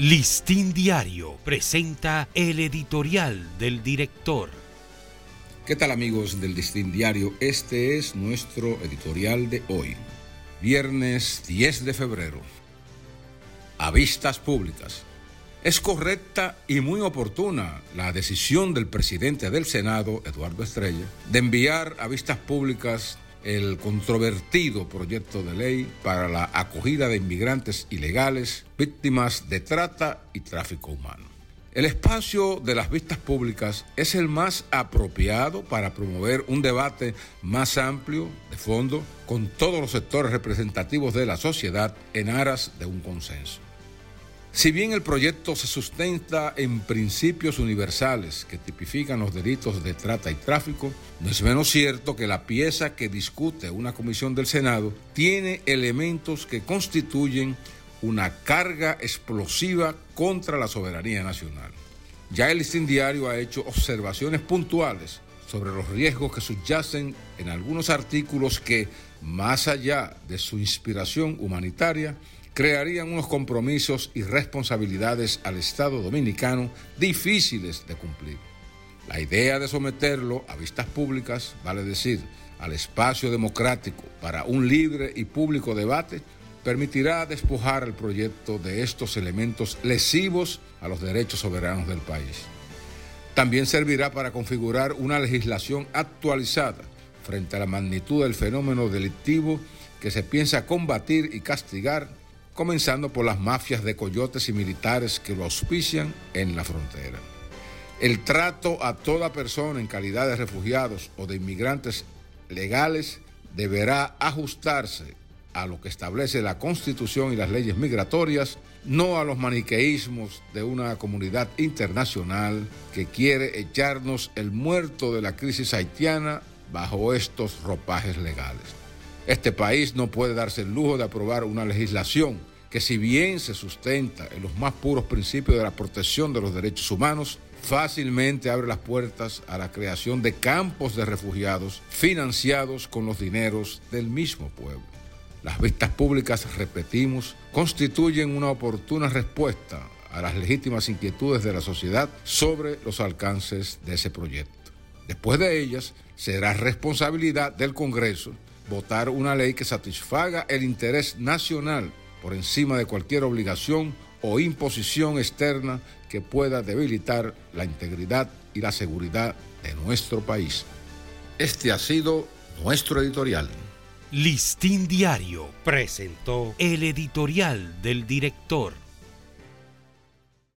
Listín Diario presenta el editorial del director. ¿Qué tal amigos del Listín Diario? Este es nuestro editorial de hoy, viernes 10 de febrero. A vistas públicas. Es correcta y muy oportuna la decisión del presidente del Senado, Eduardo Estrella, de enviar a vistas públicas el controvertido proyecto de ley para la acogida de inmigrantes ilegales, víctimas de trata y tráfico humano. El espacio de las vistas públicas es el más apropiado para promover un debate más amplio, de fondo, con todos los sectores representativos de la sociedad en aras de un consenso. Si bien el proyecto se sustenta en principios universales que tipifican los delitos de trata y tráfico, no es menos cierto que la pieza que discute una comisión del Senado tiene elementos que constituyen una carga explosiva contra la soberanía nacional. Ya el listín diario ha hecho observaciones puntuales sobre los riesgos que subyacen en algunos artículos que, más allá de su inspiración humanitaria, crearían unos compromisos y responsabilidades al Estado dominicano difíciles de cumplir. La idea de someterlo a vistas públicas, vale decir, al espacio democrático para un libre y público debate, permitirá despojar el proyecto de estos elementos lesivos a los derechos soberanos del país. También servirá para configurar una legislación actualizada frente a la magnitud del fenómeno delictivo que se piensa combatir y castigar comenzando por las mafias de coyotes y militares que lo auspician en la frontera. El trato a toda persona en calidad de refugiados o de inmigrantes legales deberá ajustarse a lo que establece la Constitución y las leyes migratorias, no a los maniqueísmos de una comunidad internacional que quiere echarnos el muerto de la crisis haitiana bajo estos ropajes legales. Este país no puede darse el lujo de aprobar una legislación que si bien se sustenta en los más puros principios de la protección de los derechos humanos, fácilmente abre las puertas a la creación de campos de refugiados financiados con los dineros del mismo pueblo. Las vistas públicas, repetimos, constituyen una oportuna respuesta a las legítimas inquietudes de la sociedad sobre los alcances de ese proyecto. Después de ellas, será responsabilidad del Congreso votar una ley que satisfaga el interés nacional por encima de cualquier obligación o imposición externa que pueda debilitar la integridad y la seguridad de nuestro país. Este ha sido nuestro editorial. Listín Diario presentó el editorial del director.